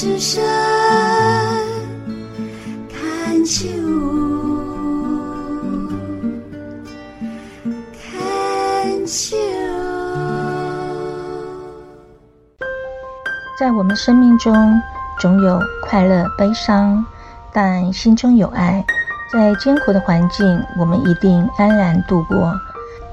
之声看秋，看秋。在我们生命中，总有快乐、悲伤，但心中有爱，在艰苦的环境，我们一定安然度过。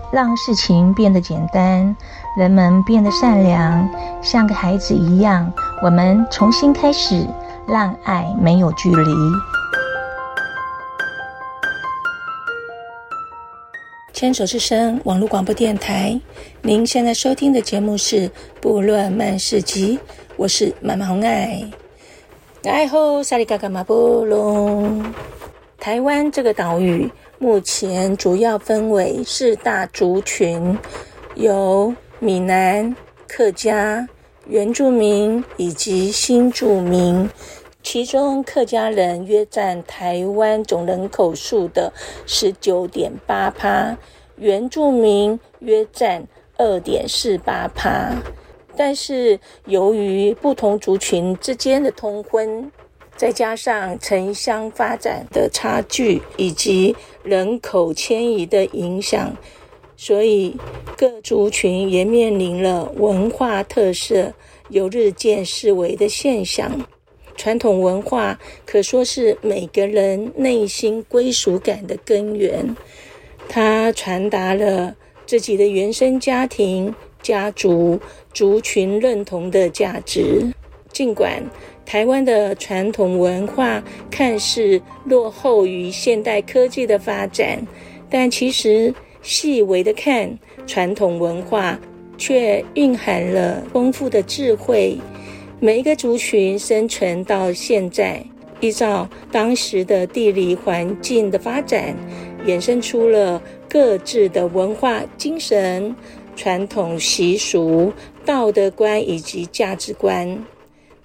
让事情变得简单，人们变得善良，像个孩子一样。我们重新开始，让爱没有距离。牵手之声网络广播电台，您现在收听的节目是《部落漫市集》，我是妈妈红爱。爱好萨里嘎嘎马波隆，台湾这个岛屿。目前主要分为四大族群，有闽南、客家、原住民以及新住民。其中客家人约占台湾总人口数的十九点八趴，原住民约占二点四八趴。但是由于不同族群之间的通婚，再加上城乡发展的差距以及人口迁移的影响，所以各族群也面临了文化特色有日渐式微的现象。传统文化可说是每个人内心归属感的根源，它传达了自己的原生家庭、家族、族群认同的价值，尽管。台湾的传统文化看似落后于现代科技的发展，但其实细微的看，传统文化却蕴含了丰富的智慧。每一个族群生存到现在，依照当时的地理环境的发展，衍生出了各自的文化精神、传统习俗、道德观以及价值观。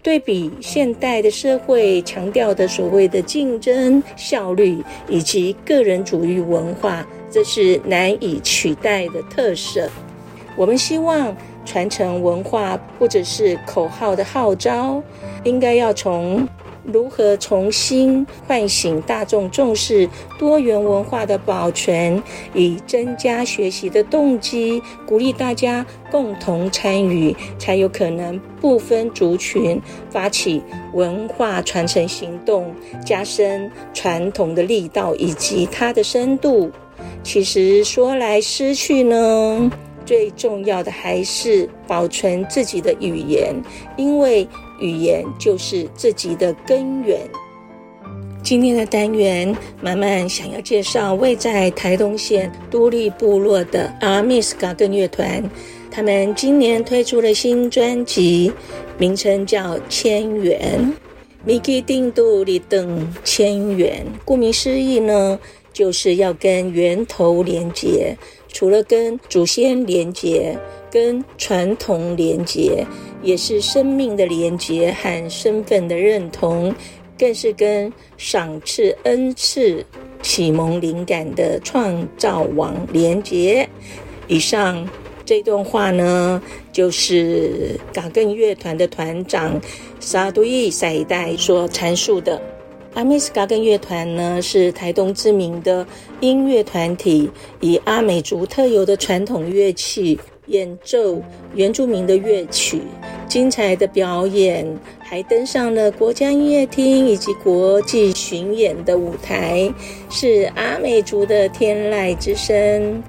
对比现代的社会强调的所谓的竞争、效率以及个人主义文化，这是难以取代的特色。我们希望传承文化或者是口号的号召，应该要从。如何重新唤醒大众重视多元文化的保存，以增加学习的动机，鼓励大家共同参与，才有可能不分族群发起文化传承行动，加深传统的力道以及它的深度。其实说来失去呢，最重要的还是保存自己的语言，因为。语言就是自己的根源。今天的单元，马漫想要介绍位在台东县都立部落的阿密斯嘎根乐团。他们今年推出了新专辑，名称叫《千元》。米基丁杜里登千元，顾名思义呢，就是要跟源头连接。除了跟祖先连接，跟传统连接。也是生命的连结和身份的认同，更是跟赏赐恩赐、启蒙灵感的创造网连结。以上这段话呢，就是嘎根乐团的团长沙都伊赛代所阐述的。阿密斯嘎根乐团呢，是台东知名的音乐团体，以阿美族特有的传统乐器演奏原住民的乐曲。精彩的表演，还登上了国家音乐厅以及国际巡演的舞台，是阿美族的天籁之声。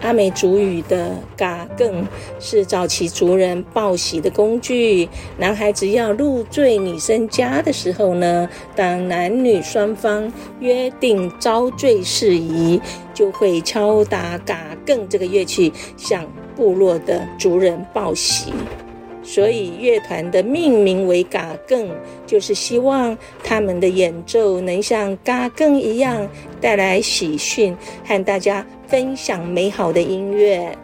阿美族语的嘎更是早期族人报喜的工具。男孩子要入赘女生家的时候呢，当男女双方约定遭赘事宜，就会敲打嘎更这个乐器，向部落的族人报喜。所以乐团的命名为嘎更，就是希望他们的演奏能像嘎更一样带来喜讯，和大家分享美好的音乐。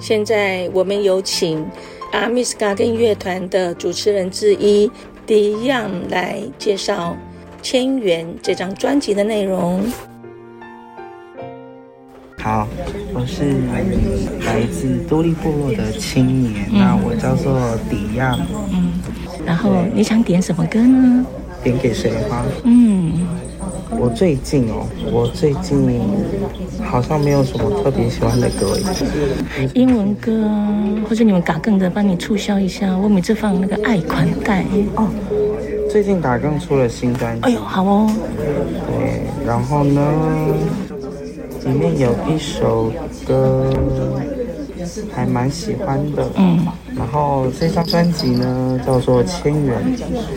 现在我们有请阿米斯卡根乐团的主持人之一迪样来介绍《千元》这张专辑的内容。好，我是来自多利部落的青年，嗯、那我叫做迪样。嗯，然后你想点什么歌呢？点给谁吗？嗯，我最近哦，我最近好像没有什么特别喜欢的歌。英文歌，或者你们打更的，帮你促销一下。我每次放那个爱款待哦。最近打更出了新专辑。哎呦，好哦。对，然后呢，里面有一首歌。还蛮喜欢的，嗯，然后这张专辑呢叫做《千元》，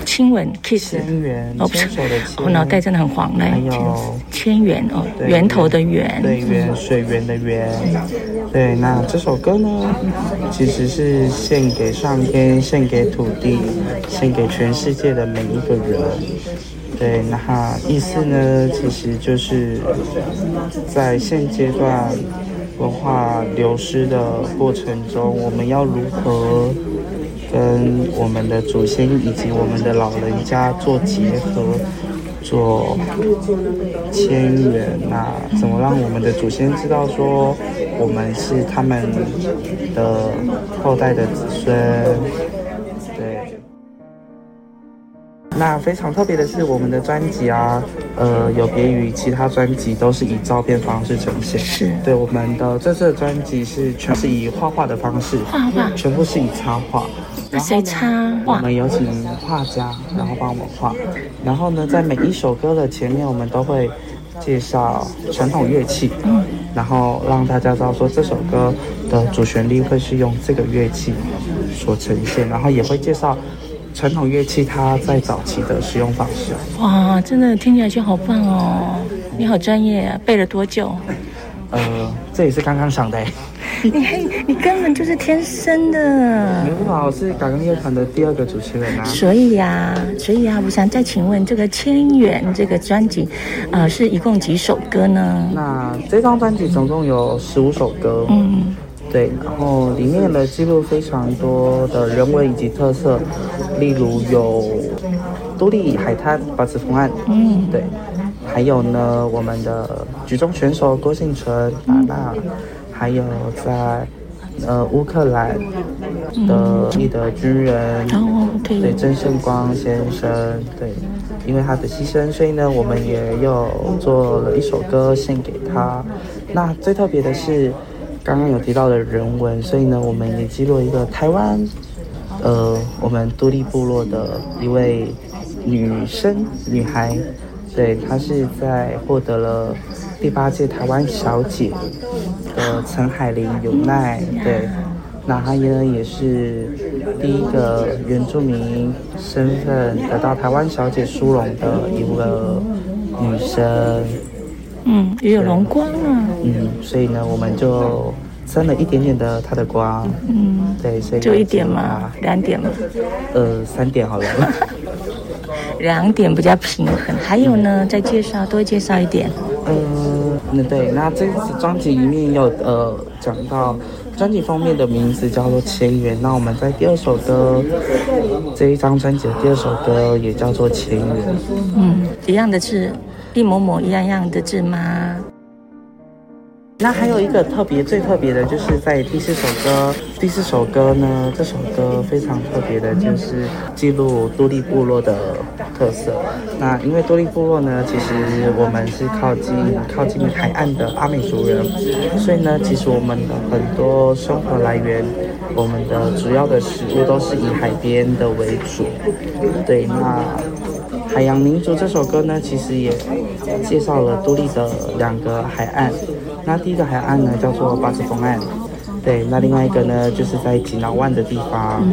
亲吻 kiss，千缘，牵手的牵，我脑袋真的很黄嘞。还有千元哦，源头的源，对，源水源的源，对。那这首歌呢，其实是献给上天，献给土地，献给全世界的每一个人。对，那意思呢，其实就是在现阶段。文化流失的过程中，我们要如何跟我们的祖先以及我们的老人家做结合、做牵缘？那怎么让我们的祖先知道说我们是他们的后代的子孙？那非常特别的是，我们的专辑啊，呃，有别于其他专辑，都是以照片方式呈现。是，对，我们的这次的专辑是全是以画画的方式，画画，全部是以插画。那谁插画？我们有请画家，然后帮我们画。然后呢，在每一首歌的前面，我们都会介绍传统乐器，嗯，然后让大家知道说这首歌的主旋律会是用这个乐器所呈现，然后也会介绍。传统乐器它在早期的使用方式，哇，真的听起来就好棒哦！你好专业啊，背了多久？呃，这也是刚刚上的。你你根本就是天生的。你好，我是打更乐团的第二个主持人啊。所以呀、啊，所以啊，我想再请问，这个《千元》这个专辑，呃，是一共几首歌呢？那这张专辑总共有十五首歌。嗯。对，然后里面的记录非常多的人文以及特色，例如有都立海滩八字风案，嗯，对，还有呢我们的举重选手郭婞淳、娜娜，还有在呃乌克兰的立德军人，对曾胜光先生，对，因为他的牺牲，所以呢我们也有做了一首歌献给他。那最特别的是。刚刚有提到的人文，所以呢，我们也记录一个台湾，呃，我们都历部落的一位女生女孩，对，她是在获得了第八届台湾小姐的陈海玲有奈，对，那她呢也是第一个原住民身份得到台湾小姐殊荣的一个女生。嗯，也有荣光啊。嗯，所以呢，我们就沾了一点点的它的光。嗯，对，所以就一点嘛，两点嘛。呃，三点好了。两点比较平衡。还有呢，再介绍多介绍一点。嗯、呃，那对，那这次专辑里面有呃讲到专辑封面的名字叫做《前缘》，那我们在第二首歌这一张专辑的第二首歌也叫做《前缘》。嗯，一样的字。一模模一样样的字吗？那还有一个特别，最特别的就是在第四首歌。第四首歌呢，这首歌非常特别的，就是记录都历部落的特色。那因为都历部落呢，其实我们是靠近靠近海岸的阿美族人，所以呢，其实我们的很多生活来源，我们的主要的食物都是以海边的为主。对，那。海洋民族这首歌呢，其实也介绍了都立的两个海岸。那第一个海岸呢，叫做八字风岸，对。那另外一个呢，就是在锦囊湾的地方。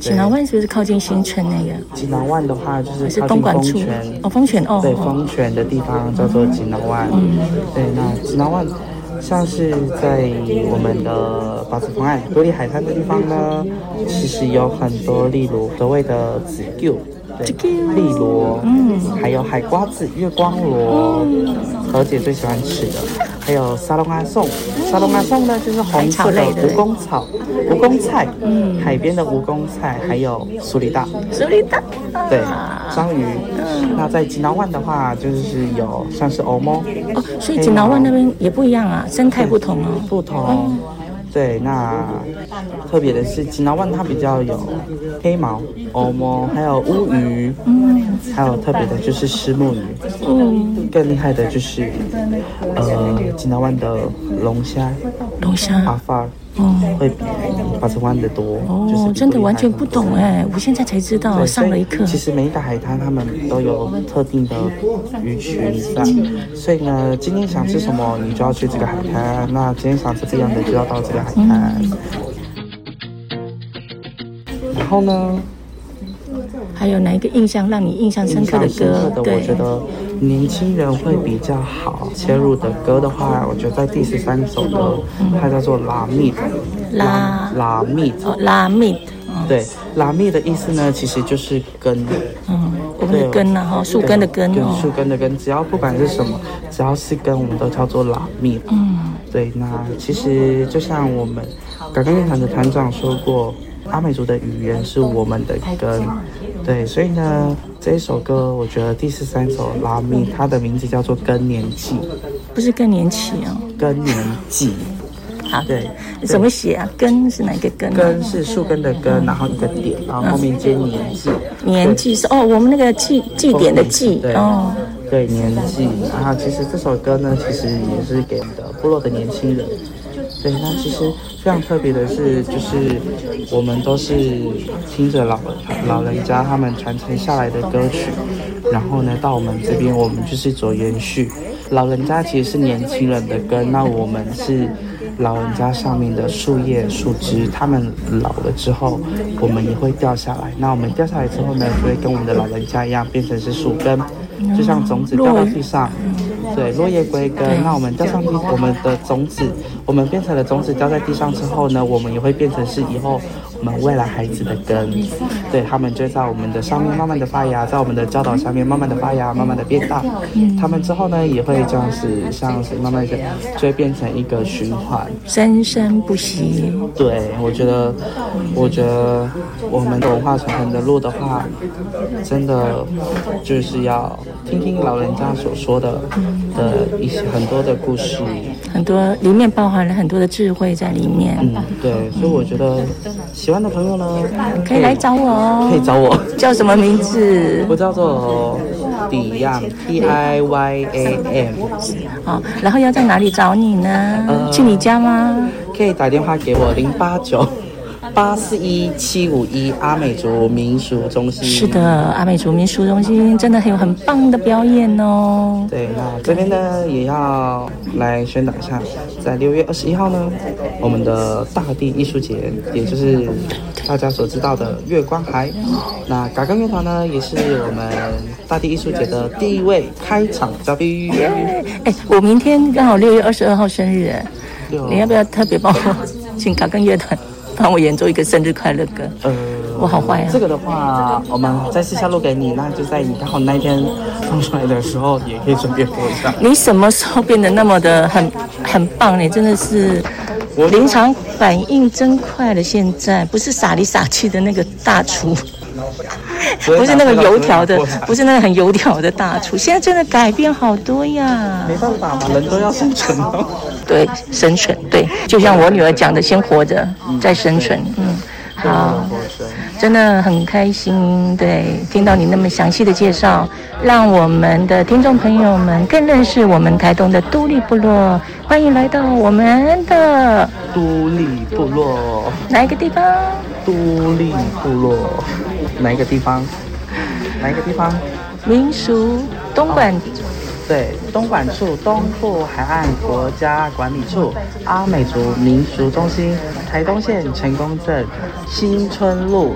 锦囊湾是不是靠近新村那个？锦囊湾的话，就是靠近风泉。哦，风泉哦。对，风泉的地方叫做锦囊湾。嗯。对，那锦囊湾像是在我们的八字风岸独立海滩的地方呢，其实有很多，例如所谓的紫旧。对，丽螺，嗯，还有海瓜子、月光螺，何姐最喜欢吃的，还有沙龙阿宋，沙龙阿宋呢就是红色的蜈蚣草、蜈蚣菜，嗯，海边的蜈蚣菜，还有苏里大，苏里大，对，章鱼。那在吉荖湾的话，就是有像是欧猫，哦，所以吉荖湾那边也不一样啊，生态不同哦，不同。对，那特别的是吉拿万它比较有黑毛、欧毛，还有乌鱼，嗯，还有特别的就是石目鱼，嗯，更厉害的就是呃吉拿万的龙虾，龙虾，阿发。哦，会比八成湾的多哦，就是真的完全不懂哎，我现在才知道，上了一课。其实每一个海滩他们都有特定的鱼群在，所以呢，今天想吃什么，你就要去这个海滩；那今天想吃这样的，就要到这个海滩。嗯、然后呢？还有哪一个印象让你印象深刻的歌？的我觉得年轻人会比较好切入的歌的话，我觉得在第十三首歌，它叫做拉密的拉拉密拉密。对，拉密的意思呢，其实就是根。嗯，我们的根呢？哈，树根的根哦。树根的根，只要不管是什么，只要是根，我们都叫做拉密。嗯，对，那其实就像我们港港乐团的团长说过，阿美族的语言是我们的根。对，所以呢，这一首歌我觉得第十三首《拉密》，它的名字叫做《更年期》，不是更年期哦，更年季。好，对，怎么写啊？根是哪个根？根是树根的根，然后一个点，然后后面接年纪。年纪是哦，我们那个祭祭典的祭哦。对，年纪。然后其实这首歌呢，其实也是给我们的部落的年轻人。对，那其实非常特别的是，就是我们都是听着老老人家他们传承下来的歌曲，然后呢，到我们这边，我们就是做延续。老人家其实是年轻人的根，那我们是老人家上面的树叶、树枝，它们老了之后，我们也会掉下来。那我们掉下来之后呢，就会跟我们的老人家一样，变成是树根，就像种子掉到地上。对，落叶归根。那我们掉上地，我们的种子，我们变成了种子掉在地上之后呢，我们也会变成是以后们未来孩子的根。对，他们就在我们的上面慢慢的发芽，在我们的教导下面慢慢的发芽，慢慢的变大。他们之后呢，也会这样子，像是慢慢的就会变成一个循环，生生不息。对，我觉得，我觉得我们的文化传承的路的话，真的就是要听听老人家所说的。的一些很多的故事，很多里面包含了很多的智慧在里面。嗯，对，所以我觉得喜欢的朋友呢，可以来找我哦。可以找我，叫什么名字？我叫做 Diyam，T I Y A M。好，然后要在哪里找你呢？呃，去你家吗？可以打电话给我零八九。八四一七五一阿美族民俗中心。是的，阿美族民俗中心真的很有很棒的表演哦。对，那这边呢也要来宣导一下，在六月二十一号呢，我们的大地艺术节，也就是大家所知道的月光海。那嘎嘎乐团呢，也是我们大地艺术节的第一位开场嘉宾。哎，我明天刚好六月二十二号生日，你要不要特别帮我请嘎刚乐团？帮我演奏一个生日快乐歌。呃，我好坏啊。这个的话，我们再私下录给你，那就在你刚好那一天放出来的时候，也可以顺便播一下。你什么时候变得那么的很很棒？呢真的是，我临场反应真快了。现在不是傻里傻气的那个大厨，不是那个油条的，不是那个很油条的大厨。现在真的改变好多呀。没办法嘛，人都要生存哦。对，生存对，就像我女儿讲的，先活着再生存。嗯，好，真的很开心。对，听到你那么详细的介绍，让我们的听众朋友们更认识我们台东的都立部落。欢迎来到我们的都立部落。哪一个地方？都历部落。哪一个地方？哪一个地方？民俗东莞。对，东莞处东部海岸国家管理处阿美族民俗中心，台东县成功镇新村路，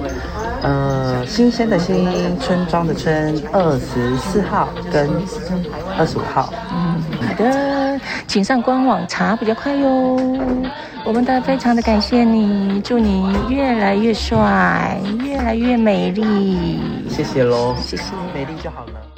呃，新鲜的新，村庄的村，二十四号跟二十五号。嗯，好的，请上官网查比较快哟。我们都非常的感谢你，祝你越来越帅，越来越美丽。谢谢喽，谢谢，美丽就好了。